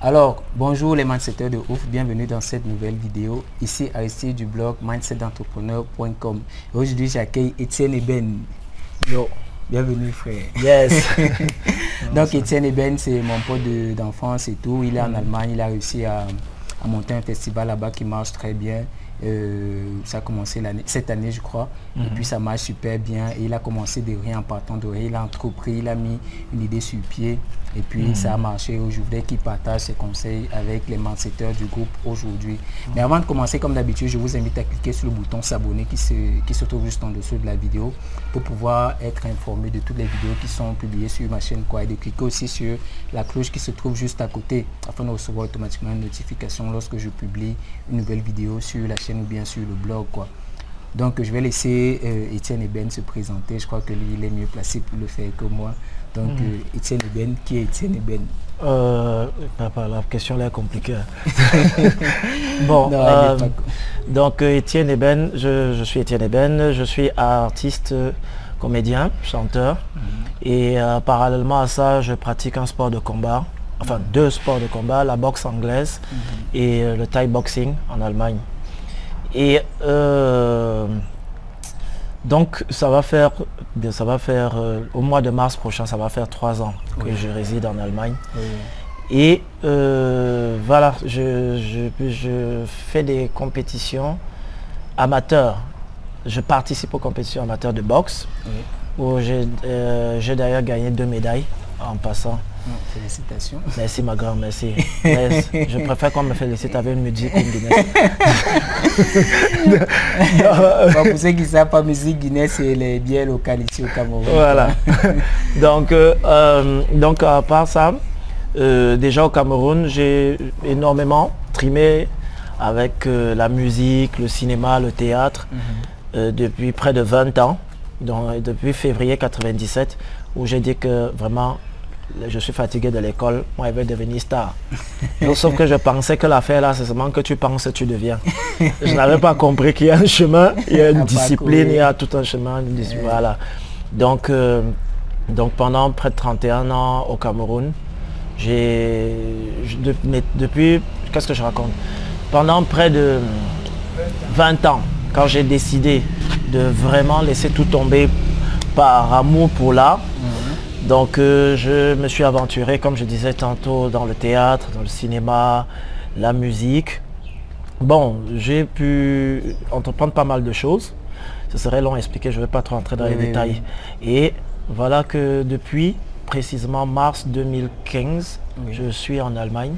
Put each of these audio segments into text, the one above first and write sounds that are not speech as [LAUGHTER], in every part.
Alors, bonjour les mindsetters de ouf, bienvenue dans cette nouvelle vidéo. Ici Aristide du blog mindsetentrepreneur.com. Aujourd'hui, j'accueille Étienne Eben. Yo, bienvenue frère. Yes. [LAUGHS] Donc Étienne Eben, c'est mon pote d'enfance et tout. Il est en Allemagne, il a réussi à, à monter un festival là-bas qui marche très bien. Euh, ça a commencé cette année, je crois. Et puis ça marche super bien. Et il a commencé de rien en partant de rien. Il a entrepris, il a mis une idée sur pied. Et puis ça a marché. Je voudrais qu'il partage ses conseils avec les marketeurs du groupe aujourd'hui. Mais avant de commencer, comme d'habitude, je vous invite à cliquer sur le bouton s'abonner qui se, qui se trouve juste en dessous de la vidéo pour pouvoir être informé de toutes les vidéos qui sont publiées sur ma chaîne. Quoi, et de cliquer aussi sur la cloche qui se trouve juste à côté afin de recevoir automatiquement une notification lorsque je publie une nouvelle vidéo sur la chaîne ou bien sur le blog. Quoi. Donc je vais laisser euh, Étienne Eben se présenter. Je crois que lui, il est mieux placé pour le faire que moi. Donc euh, Étienne Eben, qui est Étienne Eben? Euh, La question est compliquée. [LAUGHS] bon, euh, donc Étienne Eben, je, je, suis Étienne Eben, je suis artiste, comédien, chanteur. Et parallèlement à ça, je pratique un sport de combat. Enfin, deux sports de combat, la boxe anglaise et le Thai boxing en Allemagne. Et euh, donc ça va faire, ça va faire euh, au mois de mars prochain, ça va faire trois ans que je réside en Allemagne. Et euh, voilà, je, je, fais des compétitions amateurs. Je participe aux compétitions amateurs de boxe, où j'ai d'ailleurs gagné deux médailles en passant. Félicitations. Merci ma grande, merci. je préfère qu'on me félicite avec une musique Guinness. [LAUGHS] pour ceux qui ne savent pas, musique Guinness, c'est les biens locaux ici au Cameroun. Voilà. [LAUGHS] donc, euh, euh, donc à part ça, euh, déjà au Cameroun, j'ai énormément trimé avec la musique, le cinéma, le théâtre, mhm. depuis près de 20 ans, donc, depuis février 97, où j'ai dit que vraiment je suis fatigué de l'école, moi je vais devenir star. sauf que je pensais que l'affaire là, c'est seulement que tu penses, tu deviens. je n'avais pas compris qu'il y a un chemin, il y a une discipline, il y a tout un chemin. Voilà. Donc, euh, donc pendant près de 31 ans au Cameroun, j'ai depuis, qu'est-ce que je raconte? Pendant près de 20 ans, quand j'ai décidé de vraiment laisser tout tomber par amour pour l'art, donc euh, je me suis aventuré, comme je disais tantôt, dans le théâtre, dans le cinéma, la musique. Bon, j'ai pu entreprendre pas mal de choses. Ce serait long à expliquer, je ne vais pas trop entrer dans les détails. Et voilà que depuis précisément mars 2015, je suis en Allemagne.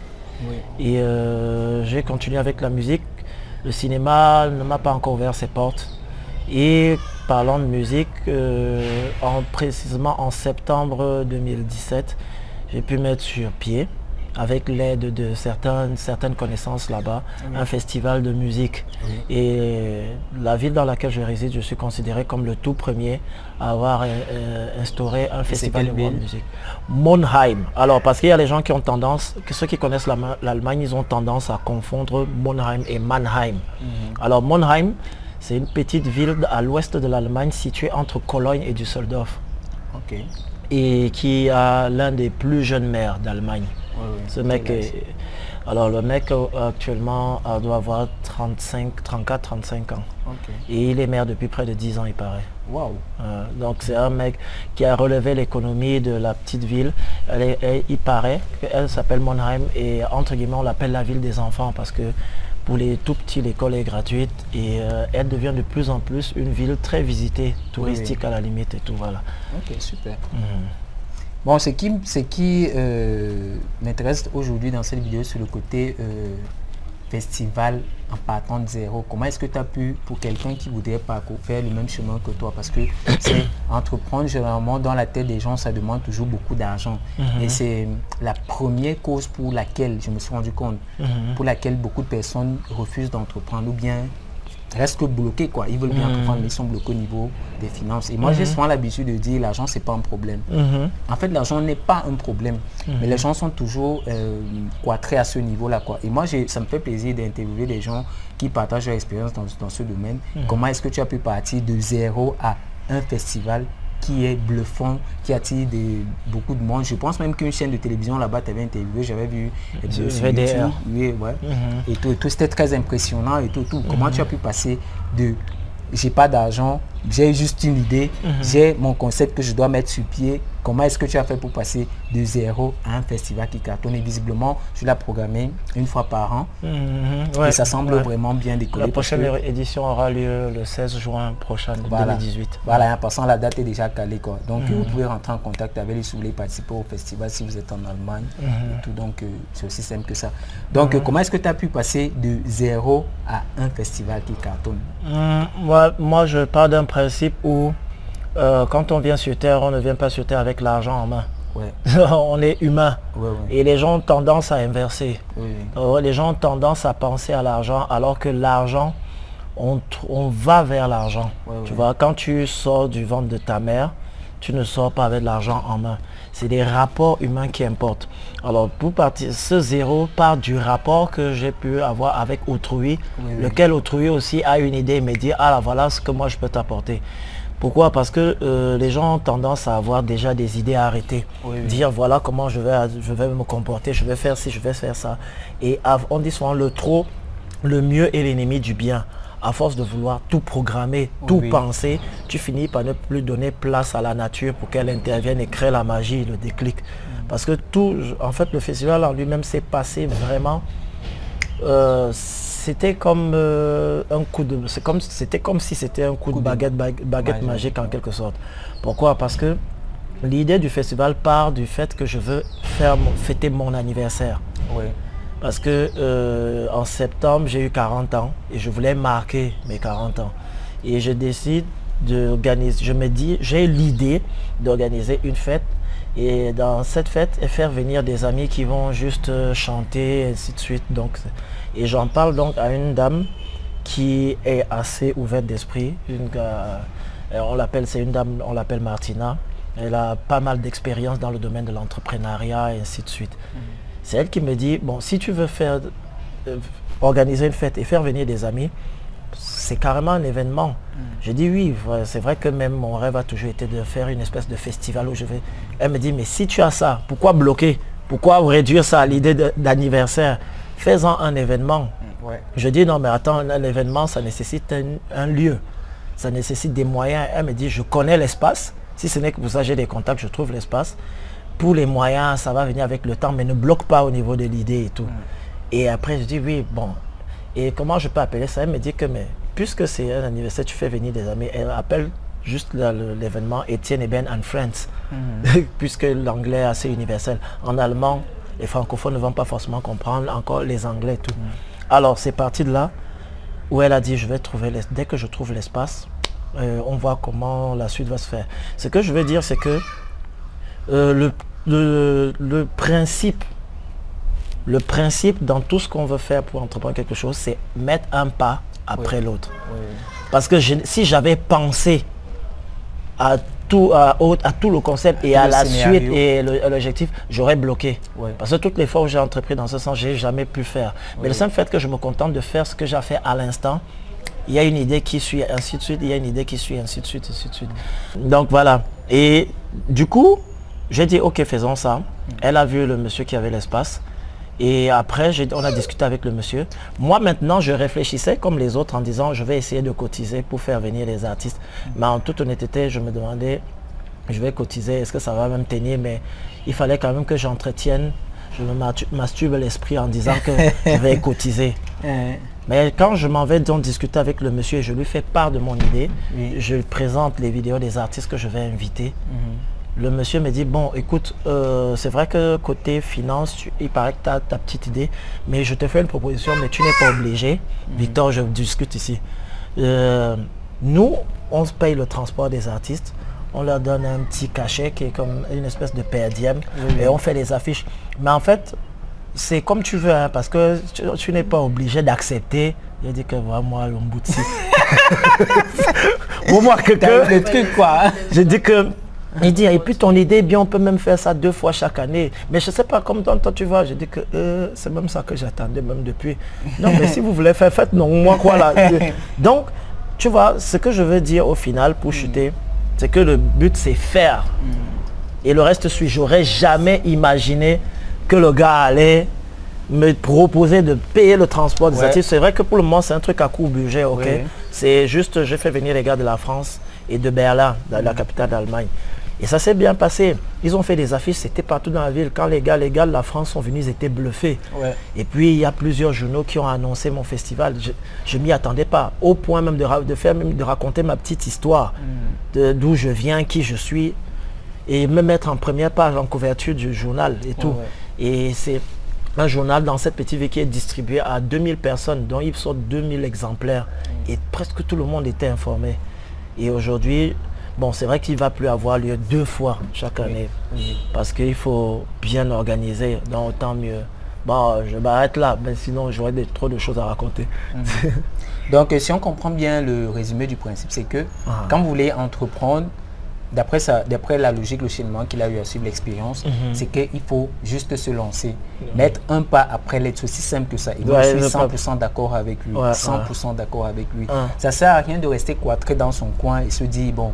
Et euh, j'ai continué avec la musique. Le cinéma ne m'a pas encore ouvert ses portes. Et parlant de musique, euh, en, précisément en septembre 2017, j'ai pu mettre sur pied, avec l'aide de certaines, certaines connaissances là-bas, un festival de musique. Et la ville dans laquelle je réside, je suis considéré comme le tout premier à avoir euh, instauré un festival de musique. Monheim. Alors, parce qu'il y a les gens qui ont tendance, que ceux qui connaissent l'Allemagne, ils ont tendance à confondre Monheim et Mannheim. Mhm. Alors, Monheim, c'est une petite ville à l'ouest de l'Allemagne située entre Cologne et Düsseldorf. Et qui a l'un des plus jeunes maires d'Allemagne. Ce mec Alors le mec euh, actuellement euh, doit avoir 35, 34, 35 ans. Et il est maire depuis près de 10 ans, il paraît. Wow. Euh, donc c'est un mec qui a relevé l'économie de la petite ville. il paraît qu'elle s'appelle Monheim et entre guillemets on l'appelle la ville des enfants parce que pour les tout petits, l'école est gratuite et euh, elle devient de plus en plus une ville très visitée, touristique à la limite et tout. Voilà. Ok, super. Mhm. Bon, ce qui, ce qui euh, m'intéresse aujourd'hui dans cette vidéo, c'est le côté euh, festival en partant de zéro Comment est-ce que tu as pu, pour quelqu'un qui voudrait parcourir, faire le même chemin que toi? Parce que [COUGHS] c'est entreprendre, généralement, dans la tête des gens, ça demande toujours beaucoup d'argent. Et mhm. c'est la première cause pour laquelle, je me suis rendu compte, mhm. pour laquelle beaucoup de personnes refusent d'entreprendre ou bien restent bloqués quoi. Ils veulent bien mm mais ils sont bloqués au niveau des finances. Et moi, j'ai mhm. souvent l'habitude de dire l'argent, c'est pas un problème. Mhm. En fait, l'argent n'est pas un problème. Mais les gens sont toujours euh, très à ce niveau-là. quoi. Et moi, ça me fait plaisir d'interviewer des gens qui partagent leur expérience dans, dans ce domaine. Comment est-ce que tu as pu partir de zéro à un festival qui est bluffant, qui attire des, beaucoup de monde. Je pense même qu'une chaîne de télévision là-bas t'avait interviewé, j'avais vu VDR. Oui, ouais. Et tout, tout c'était très impressionnant et tout. tout. Comment tu as pu passer de j'ai pas d'argent, j'ai juste une idée, mhm. j'ai mon concept que je dois mettre sur pied. Comment est-ce que tu as fait pour passer de zéro à un festival qui cartonne? Et visiblement, tu l'as programmé une fois par an. Mhm. et ça semble vraiment bien décollé. La prochaine édition aura lieu le 16 juin prochain voilà. 2018. Voilà, en passant, la date est déjà calée. Quoi. Donc, mhm. vous pouvez rentrer en contact avec lui si vous voulez participer au festival, si vous êtes en Allemagne. Et tout, donc, euh, c'est aussi simple que ça. Donc, euh, comment est-ce que tu as pu passer de zéro à un festival qui cartonne? Moi, moi, je pars d'un principe où euh, quand on vient sur Terre, on ne vient pas sur Terre avec l'argent en main. [LAUGHS] on est humain. Et les gens ont tendance à inverser. Euh, les gens ont tendance à penser à l'argent alors que l'argent, on, va vers l'argent. tu vois, quand tu sors du ventre de ta mère, tu ne sors pas avec l'argent en main. C'est des rapports humains qui importent. Alors pour partir, ce zéro part du rapport que j'ai pu avoir avec autrui, lequel autrui aussi a une idée et me dit, ah là voilà ce que moi je peux t'apporter. Pourquoi? Parce que euh, les gens ont tendance à avoir déjà des idées arrêtées. Dire voilà comment je vais, je vais me comporter, je vais faire ci, je vais faire ça. Et on dit souvent le trop, le mieux est l'ennemi du bien. À force de vouloir tout programmer, tout penser, tu finis par ne plus donner place à la nature pour qu'elle intervienne et crée la magie, le déclic. Mm. Parce que tout, en fait, le festival en lui-même s'est passé vraiment euh, c'était comme euh, un coup de c'est comme c'était comme si c'était un coup, de baguette baguette, magique en quelque sorte pourquoi? Parce que l'idée du festival part du fait que je veux faire fêter mon anniversaire oui. Parce que euh, en septembre j'ai eu 40 ans et je voulais marquer mes 40 ans et je décide d'organiser je me dis j'ai l'idée d'organiser une fête et dans cette fête et faire venir des amis qui vont juste euh, chanter et ainsi de suite donc et j'en parle donc à une dame qui est assez ouverte d'esprit. Euh, on l'appelle, c'est une dame, on l'appelle Martina. Elle a pas mal d'expérience dans le domaine de l'entrepreneuriat et ainsi de suite. Mhm. C'est elle qui me dit, bon, si tu veux faire, euh, organiser une fête et faire venir des amis, c'est carrément un événement. Mhm. Je dis oui, c'est vrai que même mon rêve a toujours été de faire une espèce de festival où je vais. Elle me dit, mais si tu as ça, pourquoi bloquer? Pourquoi réduire ça à l'idée d'anniversaire? Faisant un événement. Je dis non mais attends, un événement, ça nécessite un, lieu. Ça nécessite des moyens. Elle me dit, je connais l'espace. Si ce n'est que pour ça j'ai des contacts, je trouve l'espace. Pour les moyens, ça va venir avec le temps, mais ne bloque pas au niveau de l'idée et tout. Et après, je dis oui, bon. Et comment je peux appeler ça? Elle me dit que mais puisque c'est un anniversaire, tu fais venir des amis. Elle appelle juste l'événement Etienne et Ben and Friends, mhm. [LAUGHS] puisque l'anglais est assez universel. En allemand, les francophones ne vont pas forcément comprendre encore les anglais tout. Mm. Alors c'est parti de là où elle a dit je vais trouver, dès que je trouve l'espace, euh, on voit comment la suite va se faire. Ce que je veux dire c'est que euh, le, le, principe, le principe dans tout ce qu'on veut faire pour entreprendre quelque chose, c'est mettre un pas après l'autre. Parce que si j'avais pensé à tout, à, tout le concept et à la suite et l'objectif, j'aurais bloqué. Parce que toutes les fois où j'ai entrepris dans ce sens, j'ai jamais pu faire. Mais le simple fait que je me contente de faire ce que j'ai fait à l'instant, il y a une idée qui suit, ainsi de suite, il y a une idée qui suit, ainsi de suite, ainsi de suite. Donc voilà. Et du coup, j'ai dit, ok, faisons ça. Elle a vu le monsieur qui avait l'espace. Et après, on a discuté avec le monsieur. Moi, maintenant, je réfléchissais comme les autres en disant, je vais essayer de cotiser pour faire venir les artistes. Mais en toute honnêteté, je me demandais, je vais cotiser, est-ce que ça va même tenir? Mais il fallait quand même que j'entretienne, je me masturbe l'esprit en disant que je vais [LAUGHS] cotiser. Mais quand je m'en vais donc discuter avec le monsieur et je lui fais part de mon idée, je présente les vidéos des artistes que je vais inviter. Mhm le monsieur me dit, bon, écoute, euh, c'est vrai que côté finance, il paraît que tu as ta petite idée, mais je te fais une proposition, mais tu n'es pas obligé. Mhm. Victor, je discute ici. Euh, nous, on se paye le transport des artistes. On leur donne un petit cachet qui est comme une espèce de perdième et on fait les affiches. Mais en fait, c'est comme tu veux, hein, parce que tu, n'es pas obligé d'accepter. Il dit que voilà, moi, l'ombouti. Pour moi, que, le truc, quoi. Hein. Je dis que il dit, et puis ton idée, bien, on peut même faire ça deux fois chaque année. Mais je ne sais pas, comme toi, toi tu vois, je dis que euh, c'est même ça que j'attendais même depuis. Non, mais si vous voulez faire, faites non, moi quoi là. [LAUGHS] Donc, tu vois, ce que je veux dire au final pour chuter, C'est que le but, c'est faire. Et le reste suit. J'aurais jamais imaginé que le gars allait me proposer de payer le transport des Ouais. artistes. C'est vrai que pour le moment, c'est un truc à court budget, ok. C'est juste, j'ai fait venir les gars de la France et de Berlin, de la capitale d'Allemagne. Et ça s'est bien passé. Ils ont fait des affiches, c'était partout dans la ville. Quand les gars, les gars de la France sont venus, ils étaient bluffés. Ouais. Et puis, il y a plusieurs journaux qui ont annoncé mon festival. Je ne m'y attendais pas. Au point même de, faire, même de raconter ma petite histoire, de- d'où je viens, qui je suis, et me mettre en première page, en couverture du journal et tout. ouais. Et c'est un journal dans cette petite ville qui est distribué à 2000 personnes, dont il sort 2000 exemplaires. Et presque tout le monde était informé. Et aujourd'hui, bon, c'est vrai qu'il va plus avoir lieu deux fois chaque année. Parce qu'il faut bien organiser, donc autant mieux. Bon, je m'arrête là, mais sinon j'aurais trop de choses à raconter. Donc, euh, si on comprend bien le résumé du principe, c'est que Ah. quand vous voulez entreprendre, d'après ça, d'après la logique, le cheminement qu'il a eu à suivre l'expérience, Mhm. c'est qu'il faut juste se lancer, mettre un pas après l'être. C'est aussi simple que ça. Et moi, Ouais, je suis le pas- 100% d'accord avec lui. Ouais, 100% d'accord avec lui. Ouais. Ça sert à rien de rester cloîtré dans son coin et se dire, bon,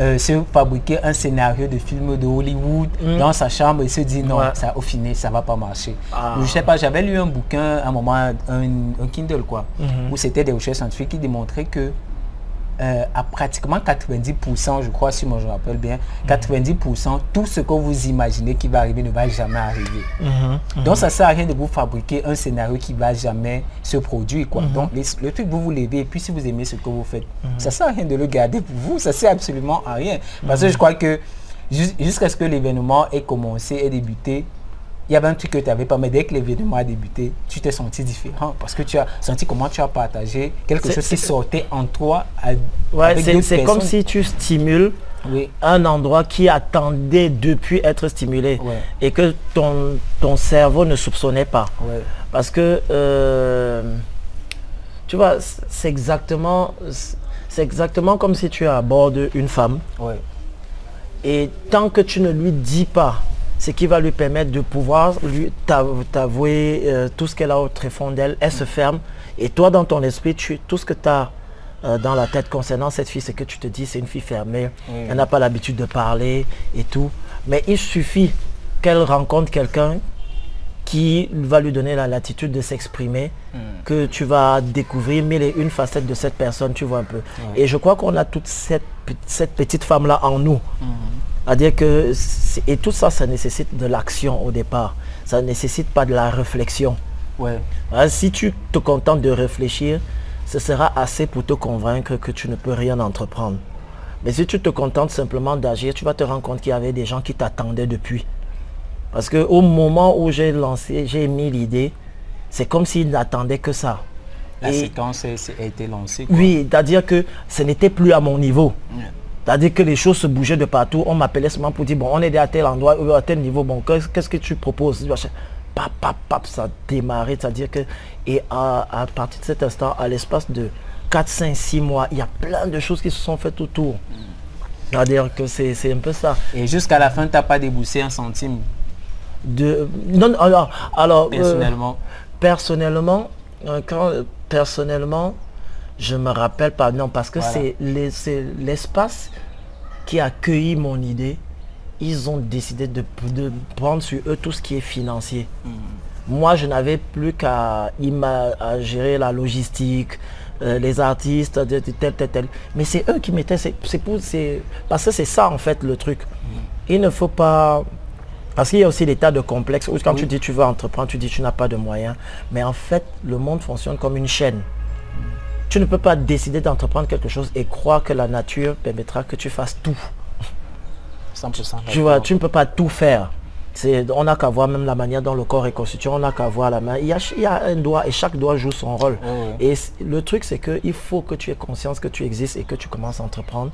euh, se fabriquer un scénario de film de Hollywood Mm. dans sa chambre et se dire non, Ouais. ça au final ça va pas marcher. Ah. Je sais pas, j'avais lu un bouquin à un moment, un, un Kindle quoi, Mhm. où c'était des recherches scientifiques qui démontraient que euh, à pratiquement 90%, je crois, si moi je me rappelle bien, 90%, tout ce que vous imaginez qui va arriver ne va jamais arriver. Mhm. Donc ça sert à rien de vous fabriquer un scénario qui va jamais se produire. Quoi. Donc les- le truc, vous vous levez et puis si vous aimez ce que vous faites, ça sert à rien de le garder pour vous, ça sert absolument à rien. Parce que je crois que jus- jusqu'à ce que l'événement ait commencé, ait débuté, il y avait un truc que tu n'avais pas, mais dès que l'événement a débuté, tu t'es senti différent parce que tu as senti comment tu as partagé quelque chose qui sortait en toi. à- Ouais, c'est comme si tu stimules Oui, un endroit qui attendait depuis être stimulé Ouais. et que ton, ton cerveau ne soupçonnait pas. ouais, Parce que, euh, tu vois, c'est exactement, c'est exactement comme si tu abordes une femme et tant que tu ne lui dis pas ce qui va lui permettre de pouvoir lui t'av- t'avouer euh, tout ce qu'elle a au tréfonds d'elle, elle se ferme. Et toi, dans ton esprit, tu, tout ce que tu as euh, dans la tête concernant cette fille, c'est que tu te dis c'est une fille fermée, elle n'a pas l'habitude de parler et tout. Mais il suffit qu'elle rencontre quelqu'un qui va lui donner la latitude de s'exprimer, que tu vas découvrir mille et une facettes de cette personne, tu vois un peu. Et je crois qu'on a toute cette, pe- cette petite femme-là en nous. C'est-à-dire que, et tout ça, ça nécessite de l'action au départ. Ça ne nécessite pas de la réflexion. ouais. Hein, si tu te contentes de réfléchir, ce sera assez pour te convaincre que tu ne peux rien entreprendre. Mais si tu te contentes simplement d'agir, tu vas te rendre compte qu'il y avait des gens qui t'attendaient depuis. Parce qu'au moment où j'ai lancé, j'ai mis l'idée, c'est comme s'ils n'attendaient que ça. La Et- séquence a été lancée. quoi. oui, c'est-à-dire que ce n'était plus à mon niveau. C'est-à-dire que les choses se bougeaient de partout. On m'appelait seulement pour dire, bon, on est à tel endroit, ou à tel niveau, bon, qu'est-ce que tu proposes? Pap, pap, pap, ça a démarré. C'est-à-dire que, et à, à partir de cet instant, à l'espace de 4, 5, 6 mois, il y a plein de choses qui se sont faites autour. C'est-à-dire que c'est un peu ça. Et jusqu'à la fin, tu n'as pas déboursé un centime, De, non, non, alors, alors, euh, personnellement. personnellement, euh, quand, euh, personnellement, je me rappelle pas, non, parce que Voilà. c'est les- c'est l'espace qui a accueilli mon idée. Ils ont décidé de, de prendre sur eux tout ce qui est financier. Moi, je n'avais plus qu'à à gérer la logistique, euh, les artistes, de- de- tel, tel, tel. Mais c'est eux qui mettaient, c'est c'est pour, c'est parce que c'est ça en fait le truc. Il ne faut pas, parce qu'il y a aussi des tas de complexes où quand tu dis tu veux entreprendre, tu dis tu n'as pas de moyens. Mais en fait, le monde fonctionne comme une chaîne. Tu ne peux pas décider d'entreprendre quelque chose et croire que la nature permettra que tu fasses tout. 100% Tu vois, tu ne peux pas tout faire. On n'a qu'à voir même la manière dont le corps est constitué, on n'a qu'à voir la main. Il y, a, il y a un doigt et chaque doigt joue son rôle. Ouais. Et le truc, c'est qu'il faut que tu aies conscience que tu existes et que tu commences à entreprendre.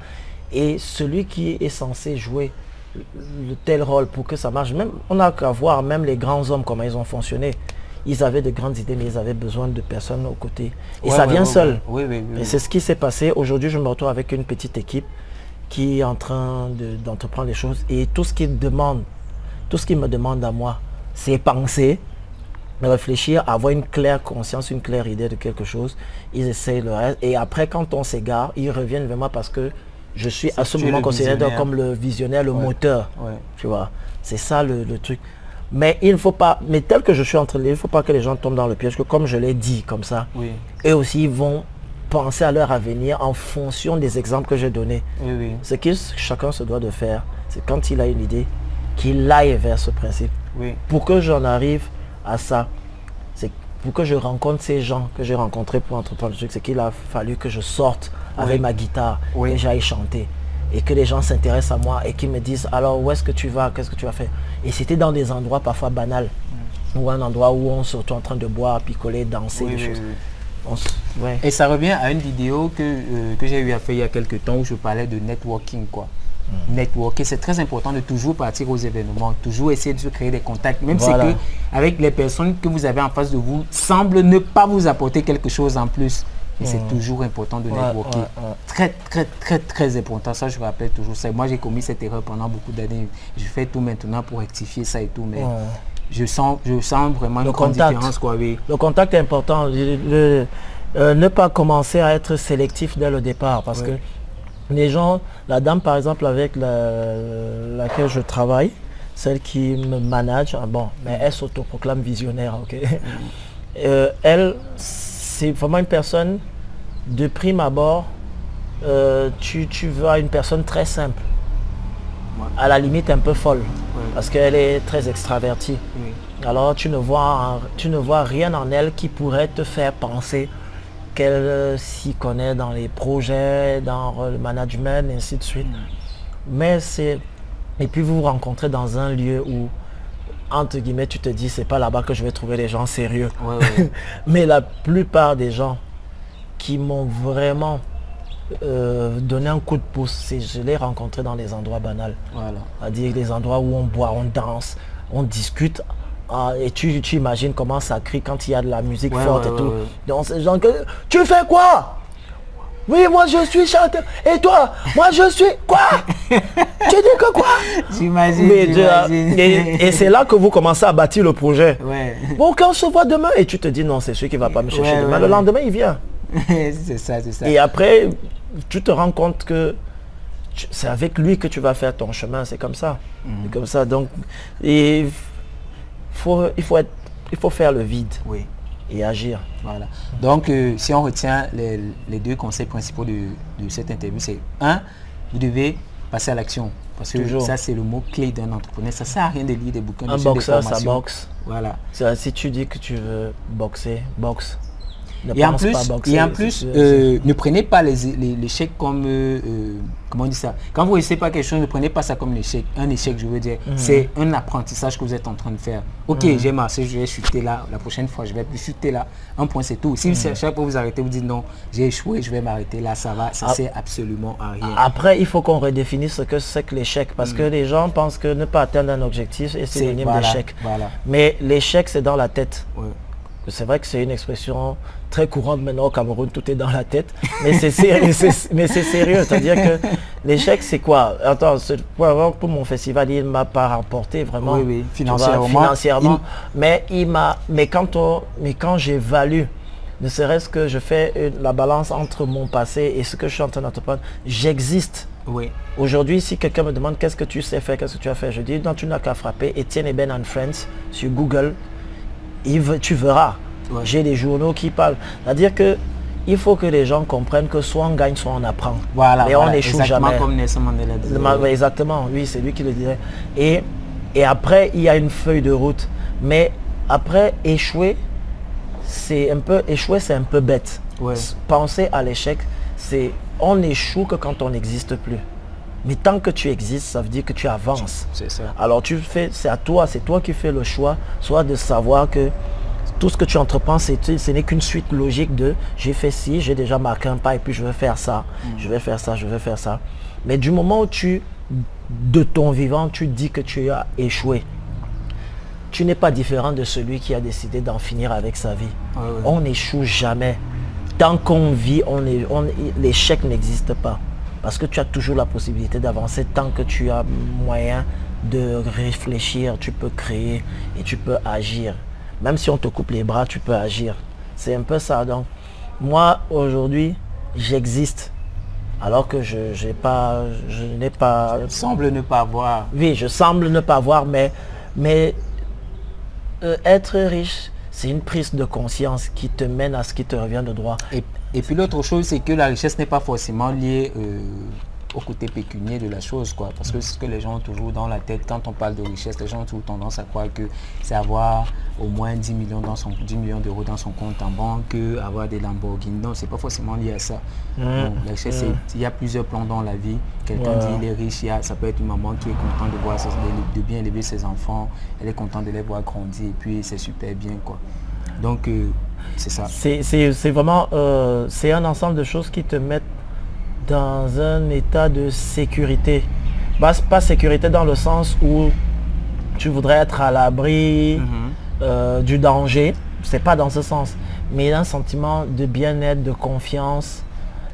Et celui qui est censé jouer le- le tel rôle pour que ça marche, même, on n'a qu'à voir même les grands hommes, comment ils ont fonctionné. Ils avaient de grandes idées, mais ils avaient besoin de personnes aux côtés. Et Ouais, ça ouais, vient ouais, seul. Oui, oui, oui. Et c'est ce qui s'est passé. Aujourd'hui, je me retrouve avec une petite équipe qui est en train de- d'entreprendre les choses. Et tout ce qu'ils demandent, tout ce qu'ils me demandent à moi, c'est penser, réfléchir, avoir une claire conscience, une claire idée de quelque chose. Ils essayent le reste. Et après, quand on s'égare, ils reviennent vers moi parce que je suis à ce moment considéré comme le visionnaire, le moteur. Tu vois, c'est ça le, truc. Mais il ne faut pas, mais tel que je suis en train de il ne faut pas que les gens tombent dans le piège, que comme je l'ai dit comme ça, oui. eux aussi vont penser à leur avenir en fonction des exemples que j'ai donnés. Ce que chacun se doit de faire, c'est quand il a une idée, qu'il aille vers ce principe. Pour que j'en arrive à ça, c'est pour que je rencontre ces gens que j'ai rencontrés pour entreprendre le truc, c'est qu'il a fallu que je sorte avec ma guitare et j'aille chanter. Et que les gens s'intéressent à moi et qu'ils me disent alors où est-ce que tu vas, qu'est-ce que tu vas faire? Et c'était dans des endroits parfois banals. Mm. Ou un endroit où on se retrouve en train de boire, picoler, danser, des choses. Et ça revient à une vidéo que, euh, que j'ai eu à faire il y a quelques temps où je parlais de networking. quoi. Networker, c'est très important de toujours partir aux événements, toujours essayer de se créer des contacts, même si que avec les personnes que vous avez en face de vous semblent ne pas vous apporter quelque chose en plus. Mais c'est hmm. toujours important de networker. Très, très, très, très important. Ça, je rappelle toujours ça. Moi, j'ai commis cette erreur pendant beaucoup d'années. Je fais tout maintenant pour rectifier ça et tout. Mais je sens, je sens vraiment une contact. différence. Quoi, Le contact est important. Euh, ne pas commencer à être sélectif dès le départ parce que les gens, la dame par exemple avec laquelle je travaille, celle qui me manage, ah bon, mais elle s'autoproclame visionnaire, ok? Mm. Euh, elle, c'est vraiment une personne de prime abord, euh, tu, tu vois une personne très simple, à la limite un peu folle. Parce qu'elle est très extravertie. Alors tu ne, vois, tu ne vois rien en elle qui pourrait te faire penser qu'elle euh, s'y connaît dans les projets, dans le management, et ainsi de suite. Mais c'est... Et puis vous vous rencontrez dans un lieu où, entre guillemets, tu te dis, c'est pas là-bas que je vais trouver des gens sérieux. [LAUGHS] Mais la plupart des gens qui m'ont vraiment euh, donner un coup de pouce. Je l'ai rencontré dans les endroits banals. Voilà. C'est-à-dire les endroits où on boit, on danse, on discute. Ah, et tu, tu, imagines comment ça crie quand il y a de la musique forte et tout. Donc que tu fais quoi? Oui, moi je suis chanteur. Et toi Moi je suis quoi? [LAUGHS] Tu dis que quoi? J'imagine. Et, c'est là que vous commencez à bâtir le projet. Bon, quand on se voit demain, et tu te dis non, c'est celui qui va pas me chercher demain. Le lendemain, il vient. [LAUGHS] c'est ça, c'est ça. Et après, tu te rends compte que c'est avec lui que tu vas faire ton chemin, c'est comme ça. Mhm. comme ça. Donc, il faut, il, faut être, il faut faire le vide oui. Et agir. Voilà. Donc, euh, si on retient les, deux conseils principaux de, cette interview, c'est un, vous devez passer à l'action. Parce que ça, c'est le mot clé d'un entrepreneur. Ça sert à rien de lire des bouquins. Un boxeur, ça boxe. Voilà. Si tu dis que tu veux boxer, boxe et en plus, et en plus euh, ne prenez pas l'échec comme, euh, euh, comment on dit ça? Quand vous ne pas quelque chose, ne prenez pas ça comme l'échec, un échec, je veux dire. Mhm. C'est un apprentissage que vous êtes en train de faire. Ok, mhm. j'ai marché, je vais chuter là. La prochaine fois, je vais plus chuter là. Un point, c'est tout. Si mhm. chaque fois vous arrêtez, vous dites non, j'ai échoué, je vais m'arrêter là, ça va, ça ne sert absolument à rien. Après, il faut qu'on redéfinisse ce que c'est que l'échec. Parce que les gens pensent que ne pas atteindre un objectif, c'est synonyme d'échec. Mais l'échec, c'est dans la tête. C'est vrai que c'est une expression très courante maintenant au Cameroun, tout est dans la tête. Mais c'est sérieux, [LAUGHS] mais c'est sérieux. C'est-à-dire que l'échec, c'est quoi? Attends, pour mon festival, il ne m'a pas rapporté vraiment oui, financièrement. financièrement Mais il m'a. Mais quand on, mais quand j'évalue, ne serait-ce que je fais la balance entre mon passé et ce que je suis en train d'entreprendre, j'existe. Oui. Aujourd'hui, si quelqu'un me demande qu'est-ce que tu sais faire, qu'est-ce que tu as fait, je dis non, tu n'as qu'à frapper Etienne et Ben and Friends sur Google. Il, tu verras j'ai des journaux qui parlent. C'est-à-dire que il faut que les gens comprennent que soit on gagne, soit on apprend. Voilà. Et on n'échoue jamais. comme Nelson Mandela disait. Exactement, oui, c'est lui qui le disait. Et, et après, il y a une feuille de route. Mais après, échouer, c'est un peu, échouer, c'est un peu bête. Penser à l'échec, c'est on échoue que quand on n'existe plus. Mais tant que tu existes, ça veut dire que tu avances. C'est ça. Alors tu fais, c'est à toi, c'est toi qui fais le choix, soit de savoir que tout ce que tu entreprends, ce n'est qu'une suite logique de j'ai fait ci, j'ai déjà marqué un pas et puis je vais faire ça, mm. je vais faire ça, je vais faire ça. Mais du moment où tu, de ton vivant, tu dis que tu as échoué, tu n'es pas différent de celui qui a décidé d'en finir avec sa vie. On n'échoue jamais. Tant qu'on vit, on l'échec n'existe pas. Parce que tu as toujours la possibilité d'avancer tant que tu as moyen de réfléchir, tu peux créer et tu peux agir. Même si on te coupe les bras, tu peux agir. C'est un peu ça. Donc, moi, aujourd'hui, j'existe. alors que je j'ai pas, je n'ai pas. semble ne pas voir. Oui, je semble ne pas voir, mais, mais euh, être riche, c'est une prise de conscience qui te mène à ce qui te revient de droit. Et, et puis l'autre chose, c'est que la richesse n'est pas forcément liée euh, au côté pécunier de la chose, quoi. Parce que c'est ce que les gens ont toujours dans la tête, quand on parle de richesse, les gens ont toujours tendance à croire que c'est avoir au moins 10 millions dans son 10 millions d'euros dans son compte en banque, avoir des Lamborghini. Non, c'est pas forcément lié à ça. Mmh. La richesse, Mmh. il y a plusieurs plans dans la vie. Quelqu'un dit il est riche, il y a- ça peut être une maman qui est contente de voir ses- de, de bien élever ses enfants, elle est contente de les voir grandir et puis c'est super bien, quoi. Donc euh, c'est ça. C'est vraiment, euh, c'est un ensemble de choses qui te mettent dans un état de sécurité. Pas, pas sécurité dans le sens où tu voudrais être à l'abri Mhm. euh, du danger. C'est pas dans ce sens. Mais un sentiment de bien-être, de confiance.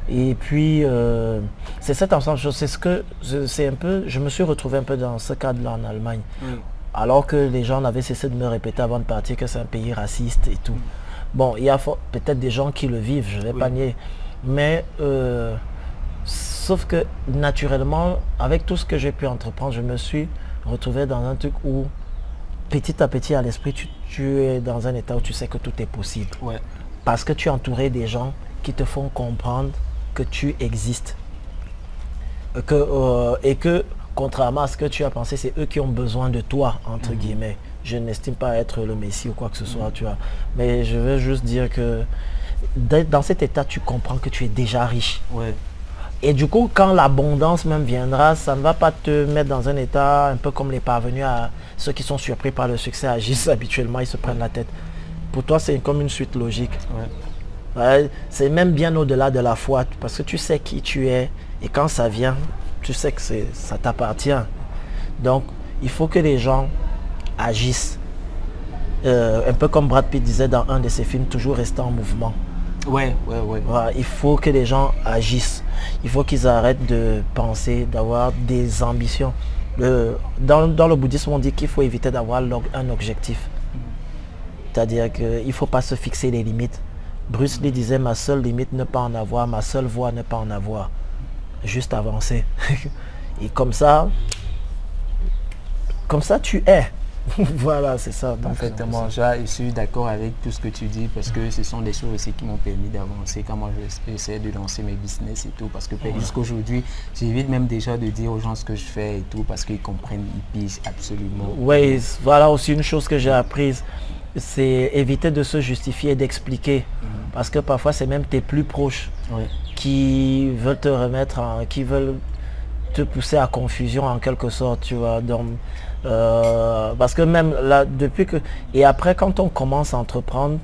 Et puis, euh, c'est cet ensemble de choses. C'est ce que, je- c'est un peu, je me suis retrouvé un peu dans ce cadre-là en Allemagne. Oui. Alors que les gens n'avaient cessé de me répéter avant de partir que c'est un pays raciste et tout. Bon, il y a peut-être des gens qui le vivent, je ne vais Oui. pas nier. Mais euh, sauf que naturellement, avec tout ce que j'ai pu entreprendre, je me suis retrouvé dans un truc où petit à petit à l'esprit, tu, tu es dans un état où tu sais que tout est possible. Ouais. Parce que tu es entouré des gens qui te font comprendre que tu existes. Euh, Que, euh, et que, contrairement à ce que tu as pensé, c'est eux qui ont besoin de toi, entre guillemets. Je n'estime pas être le Messie ou quoi que ce soit, tu vois. Mais je veux juste dire que dans cet état, tu comprends que tu es déjà riche. Ouais. Et du coup, quand l'abondance même viendra, ça ne va pas te mettre dans un état un peu comme les parvenus à ceux qui sont surpris par le succès agissent habituellement, ils se prennent la tête. Pour toi, c'est comme une suite logique. Ouais. Ouais, c'est même bien au-delà de la foi, parce que tu sais qui tu es, et quand ça vient, tu sais que ça t'appartient. Donc, il faut que les gens agissent. Euh, un peu comme Brad Pitt disait dans un de ses films, toujours rester en mouvement. Ouais, ouais, ouais. Voilà, il faut que les gens agissent. Il faut qu'ils arrêtent de penser, d'avoir des ambitions. Le- dans, dans le bouddhisme, on dit qu'il faut éviter d'avoir un objectif. C'est-à-dire qu'il ne faut pas se fixer les limites. Bruce Lee disait, ma seule limite, ne pas en avoir, ma seule voie, ne pas en avoir. Juste avancer. [LAUGHS] Et comme ça, comme ça, tu es. [LAUGHS] voilà, c'est ça. Donc, Parfaitement, je je suis d'accord avec tout ce que tu dis parce que ce sont des choses aussi qui m'ont permis d'avancer quand moi je- j'essaie de lancer mes business et tout parce que jusqu'aujourd'hui j'évite même déjà de dire aux gens ce que je fais et tout parce qu'ils comprennent, ils pigent absolument. Oui, voilà aussi une chose que j'ai apprise. C'est éviter de se justifier et d'expliquer. Parce que parfois, c'est même tes plus proches qui veulent te remettre, en- qui veulent te pousser à confusion en quelque sorte, tu vois. Donc, euh, parce que même là, depuis que... Et après, quand on commence à entreprendre,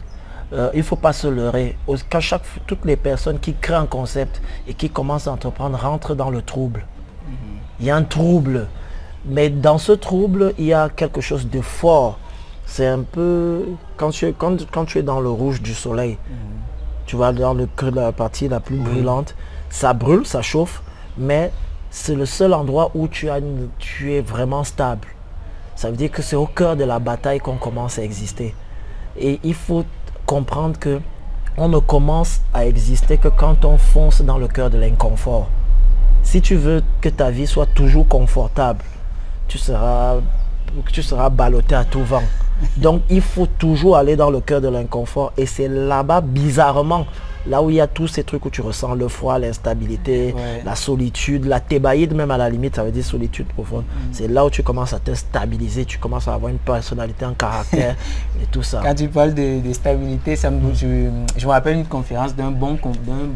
euh, il ne faut pas se leurrer. Quand chaque, toutes les personnes qui créent un concept et qui commencent à entreprendre rentrent dans le trouble. Il y a un trouble. Mais dans ce trouble, il y a quelque chose de fort. C'est un peu... Quand tu, es, quand, quand tu es dans le rouge du soleil, tu vas dans le creux de la partie la plus brûlante, ça brûle, ça chauffe, mais c'est le seul endroit où tu, as une- tu es vraiment stable. Ça veut dire que c'est au cœur de la bataille qu'on commence à exister. Et il faut comprendre que on ne commence à exister que quand on fonce dans le cœur de l'inconfort. Si tu veux que ta vie soit toujours confortable, tu seras, tu seras ballotté à tout vent. Donc il faut toujours aller dans le cœur de l'inconfort. Et c'est là-bas, bizarrement, là où il y a tous ces trucs où tu ressens le froid, l'instabilité, Ouais. la solitude, la thébaïde même à la limite, ça veut dire solitude profonde. C'est là où tu commences à te stabiliser, tu commences à avoir une personnalité, un caractère [LAUGHS] et tout ça. Quand tu parles de, de stabilité, ça me, je, je me rappelle une conférence d'un bon,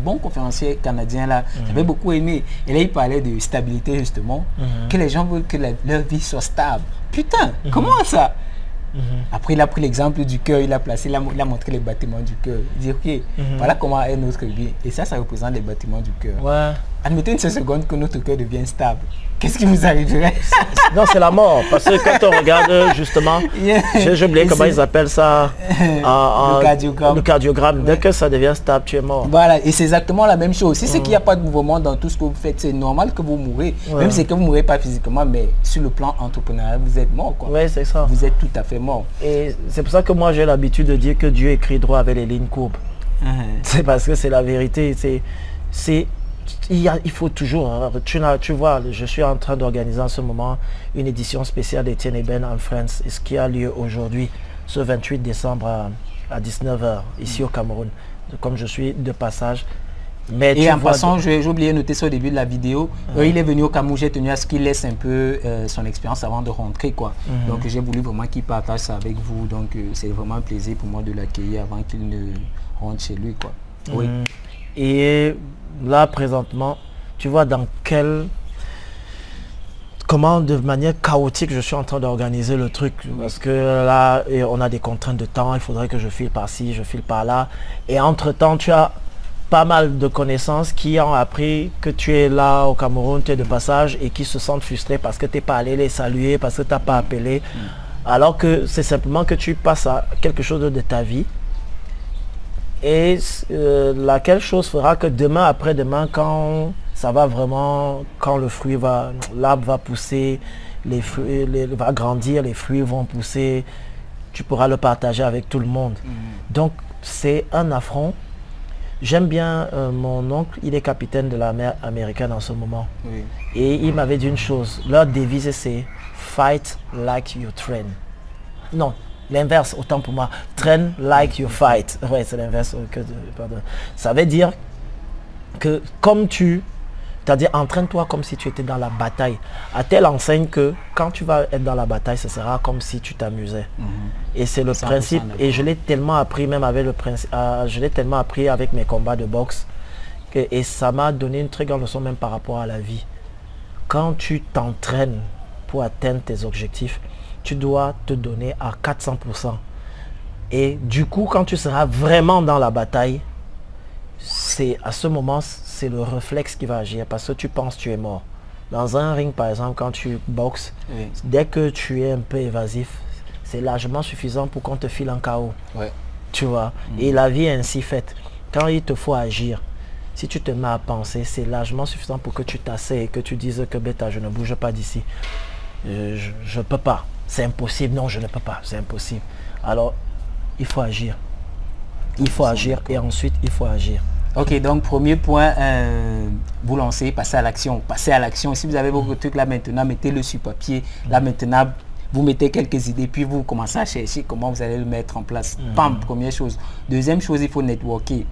bon conférencier canadien là. J'avais beaucoup aimé. Et là, il parlait de stabilité justement. Que les gens veulent que la- leur vie soit stable. Putain, comment ça? Après, il a pris l'exemple du cœur, il a placé, il a, il a montré les bâtiments du cœur. Il dit, ok, voilà comment est notre vie. Et ça, ça représente les bâtiments du cœur. Ouais. Admettez une seconde que notre cœur devient stable. Qu'est-ce qui vous arriverait? [LAUGHS] Non, c'est la mort. Parce que quand on regarde euh, justement, [LAUGHS] Yeah. j'ai oublié comment ils appellent ça. [LAUGHS] en- Le cardiogramme. Le cardiogramme. Dès que ça devient stable, tu es mort. Voilà, et c'est exactement la même chose. Si c'est qu'il n'y a pas de mouvement dans tout ce que vous faites, c'est normal que vous mourrez. Ouais. Même si c'est que vous ne mourrez pas physiquement, mais sur le plan entrepreneurial, vous êtes mort. Oui, c'est ça. Vous êtes tout à fait mort. Et c'est pour ça que moi j'ai l'habitude de dire que Dieu écrit droit avec les lignes courbes. C'est parce que c'est la vérité. C'est, il, faut toujours, hein, tu, tu, vois, je suis en train d'organiser en ce moment une édition spéciale d'Etienne Eben en France, et ce qui a lieu aujourd'hui, ce 28 décembre à, 19h, ici au Cameroun. Comme je suis de passage, mais et en passant, j'ai oublié de noter ça au début de la vidéo. Euh, il est venu au Cameroun, j'ai tenu à ce qu'il laisse un peu euh, son expérience avant de rentrer. quoi. Mhm. Donc j'ai voulu vraiment qu'il partage ça avec vous. Donc euh, c'est vraiment un plaisir pour moi de l'accueillir avant qu'il ne rentre chez lui. quoi. Oui. Mhm. Et là, présentement, tu vois dans quel... Comment de manière chaotique je suis en train d'organiser le truc. Parce que là, on a des contraintes de temps. Il faudrait que je file par-ci, je file par-là. Et entre-temps, tu as pas mal de connaissances qui ont appris que tu es là au Cameroun, tu es de passage et qui se sentent frustrés parce que tu n'es pas allé les saluer, parce que tu n'as pas appelé. Mm. Alors que c'est simplement que tu passes à quelque chose de ta vie. Et euh, laquelle chose fera que demain, après-demain, quand ça va vraiment, quand le fruit va, l'arbre va pousser, les fruits les, va grandir, les fruits vont pousser, tu pourras le partager avec tout le monde. Mm. Donc c'est un affront J'aime bien euh, mon oncle, il est capitaine de la mer américaine en ce moment. Et il m'avait dit une chose, leur devise c'est fight like you train. Non, l'inverse, autant pour moi. Train like you fight. Ouais, c'est l'inverse. Euh, Ça veut dire que comme tu c'est-à-dire, entraîne-toi comme si tu étais dans la bataille. À telle enseigne que quand tu vas être dans la bataille, ce sera comme si tu t'amusais. Mhm. Et c'est le principe. Et je l'ai tellement appris même avec le principe. Euh, je l'ai tellement appris avec mes combats de boxe. Que, et ça m'a donné une très grande leçon même par rapport à la vie. Quand tu t'entraînes pour atteindre tes objectifs, tu dois te donner à 400%. Et du coup, quand tu seras vraiment dans la bataille, c'est à ce moment, c'est le réflexe qui va agir parce que tu penses que tu es mort. Dans un ring, par exemple, quand tu boxes, dès que tu es un peu évasif, c'est largement suffisant pour qu'on te file en chaos. Tu vois? Mm. Et la vie est ainsi faite. Quand il te faut agir, si tu te mets à penser, c'est largement suffisant pour que tu t'asseyes et que tu dises que bêta, je ne bouge pas d'ici. Euh, je ne peux pas. C'est impossible. Non, je ne peux pas. C'est impossible. Alors, il faut agir. Il faut agir et ensuite, il faut agir. Ok, donc premier point, euh, vous lancez, passez à l'action. Passez à l'action. Si vous avez vos trucs là maintenant, mettez-le sur papier. Là maintenant, vous mettez quelques idées, puis vous commencez à chercher comment vous allez le mettre en place. Pam, première chose. Deuxième chose, il faut networker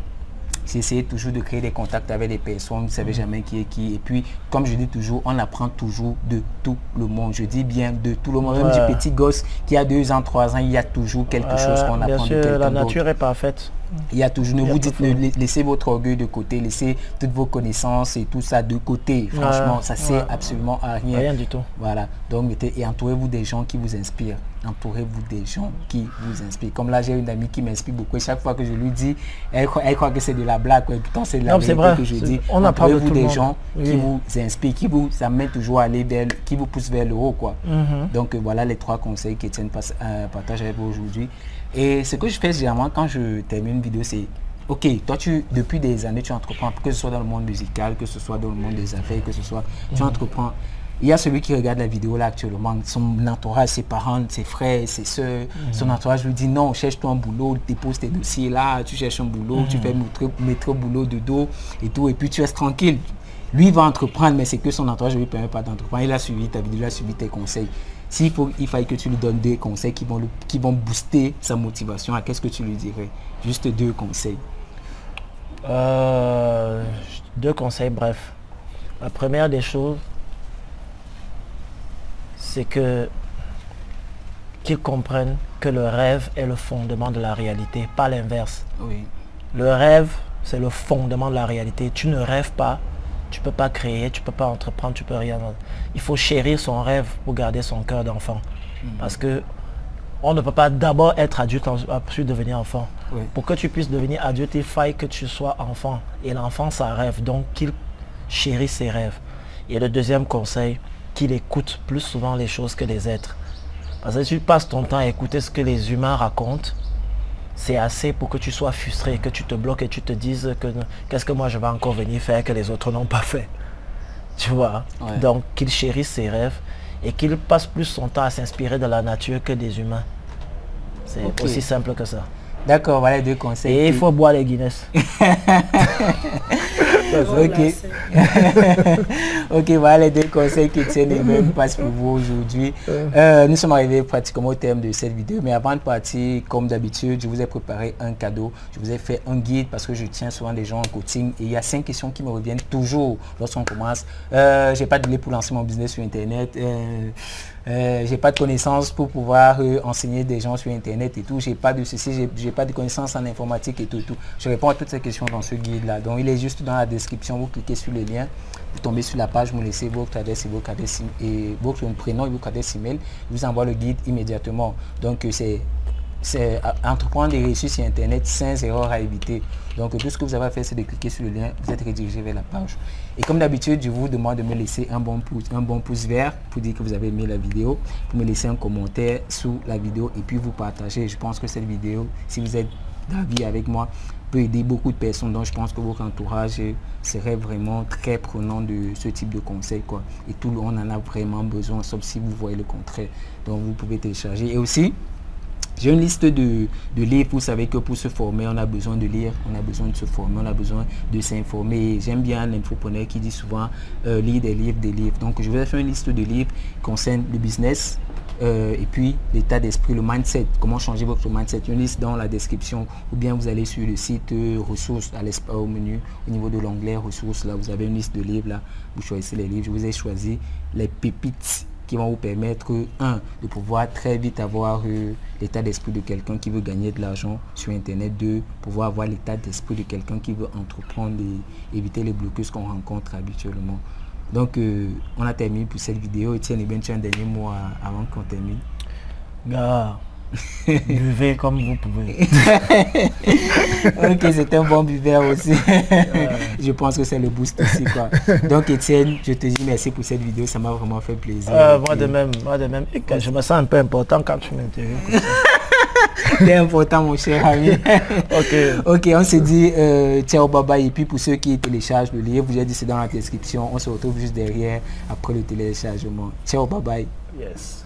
c'est essayer toujours de créer des contacts avec les personnes, vous ne savez jamais qui est qui. Et puis, comme je dis toujours, on apprend toujours de tout le monde. Je dis bien de tout le monde. Même du petit gosse qui a deux ans, trois ans, il y a toujours quelque chose qu'on apprend sûr, de La nature est parfaite. Il y a toujours, ne vous dites, ne laissez votre orgueil de côté, laissez toutes vos connaissances et tout ça de côté. Franchement, ça sert absolument à rien. Rien du tout. Voilà. Donc, mettez, et entourez-vous des gens qui vous inspirent entourez-vous des gens qui vous inspirent? Comme là, j'ai une amie qui m'inspire beaucoup. Et chaque fois que je lui dis, elle, croit que c'est de la blague. Pourtant, c'est de la vérité que je dis. On entourez-vous des gens qui vous inspirent, qui vous amènent toujours à aller vers, qui vous poussent vers le haut. Quoi. Mhm. Donc, voilà les trois conseils qu'Étienne euh, partage avec vous aujourd'hui. Et ce que je fais généralement quand je termine une vidéo, c'est Ok, toi, tu, depuis des années, tu entreprends, que ce soit dans le monde musical, que ce soit dans le monde des affaires, que ce soit, tu mhm. entreprends. Il y a celui qui regarde la vidéo là actuellement, son entourage, ses parents, ses frères, ses soeurs, mhm. son entourage lui dit non, cherche-toi un boulot, dépose tes dossiers là, tu cherches un boulot, tu mhm. fais mettre, au boulot de dos et tout, et puis tu restes tranquille. Lui va entreprendre, mais c'est que son entourage ne lui permet pas d'entreprendre. Il a suivi ta vidéo, il a suivi tes conseils. S'il faut, il faille que tu lui donnes des conseils qui vont, qui vont booster sa motivation, qu'est-ce que tu lui dirais? Juste deux conseils. Euh, deux conseils, bref. La première des choses, c'est que qu'ils comprennent que le rêve est le fondement de la réalité, pas l'inverse. Oui. Le rêve, c'est le fondement de la réalité. Tu ne rêves pas, tu ne peux pas créer, tu ne peux pas entreprendre, tu peux rien. Il faut chérir son rêve pour garder son cœur d'enfant. Hmm. Parce que on ne peut pas d'abord être adulte ensuite devenir enfant. Pour que tu puisses devenir adulte, il faut que tu sois enfant. Et l'enfant, ça rêve. Donc qu'il chérisse ses rêves. Et le deuxième conseil, qu'il écoute plus souvent les choses que les êtres. Parce que si tu passes ton temps à écouter ce que les humains racontent, c'est assez pour que tu sois frustré, que tu te bloques et tu te dises que qu'est-ce que moi je vais encore venir faire que les autres n'ont pas fait. [LAUGHS] Tu vois? Donc qu'il chérisse ses rêves et qu'il passe plus son temps à s'inspirer de la nature que des humains. C'est aussi simple que ça. D'accord, voilà deux conseils. Et il faut boire les Guinness. [LAUGHS] ok. ok, voilà les deux conseils que tiennent et même passe pour vous aujourd'hui. Euh, nous sommes arrivés pratiquement au terme de cette vidéo, mais avant de partir, comme d'habitude, je vous ai préparé un cadeau. Je vous ai fait un guide parce que je tiens souvent des gens en coaching et il y a cinq questions qui me reviennent toujours lorsqu'on commence. Euh, j'ai pas de délai pour lancer mon business sur Internet. Euh, euh, j'ai pas de connaissances pour pouvoir euh, enseigner des gens sur internet et tout. J'ai pas de ceci, j'ai pas de connaissances en informatique et tout, tout. Je réponds à toutes ces questions dans ce guide là. Donc il est juste dans la description. Vous cliquez sur le lien, vous tombez sur la page, vous laissez votre adresse et votre adresse et votre prénom et votre adresse email. Je vous envoie le guide immédiatement. Donc euh, c'est c'est entreprendre des réussir sur Internet sans erreur à éviter. Donc tout ce que vous avez à faire, c'est de cliquer sur le lien, vous êtes redirigé vers la page. Et comme d'habitude, je vous demande de me laisser un bon pouce, un bon pouce vert pour dire que vous avez aimé la vidéo, pour me laisser un commentaire sous la vidéo et puis vous partager. Je pense que cette vidéo, si vous êtes d'avis avec moi, peut aider beaucoup de personnes. Donc je pense que votre entourage serait vraiment très prenant de ce type de conseils. Quoi. Et tout le monde en a vraiment besoin, sauf si vous voyez le contraire. Donc vous pouvez télécharger. Et aussi, j'ai une liste de, livres, vous savez que pour se former, on a besoin de lire, on a besoin de se former, on a besoin de s'informer. J'aime bien l'infopreneur qui dit souvent euh, lire des livres, des livres. Donc je vais faire une liste de livres qui concernent le business, euh, et puis l'état d'esprit, le mindset, comment changer votre mindset? Une liste dans la description ou bien vous allez sur le site euh, ressources à au menu au niveau de l'onglet ressources. Là, vous avez une liste de livres. Là, vous choisissez les livres. Je vous ai choisi les pépites qui vont vous permettre, un, de pouvoir très vite avoir euh, l'état d'esprit de quelqu'un qui veut gagner de l'argent sur Internet, deux, pouvoir avoir l'état d'esprit de quelqu'un qui veut entreprendre et éviter les blocus qu'on rencontre habituellement. Donc, euh, on a terminé pour cette vidéo. Etienne, bien, tu as un dernier mot avant qu'on termine [LAUGHS] Buvez comme vous pouvez. [LAUGHS] ok, c'est un bon buveur aussi. je pense que c'est le boost aussi. Quoi. Donc Étienne, je te dis merci pour cette vidéo, ça m'a vraiment fait plaisir. Euh, moi de même, moi de même. je me sens un peu important quand tu m'interviews. C'est [LAUGHS] important mon cher ami. ok. Ok, on se dit euh, ciao baba et puis pour ceux qui téléchargent le livre, vous avez dit c'est dans la description. On se retrouve juste derrière après le téléchargement. Ciao bye bye. Yes.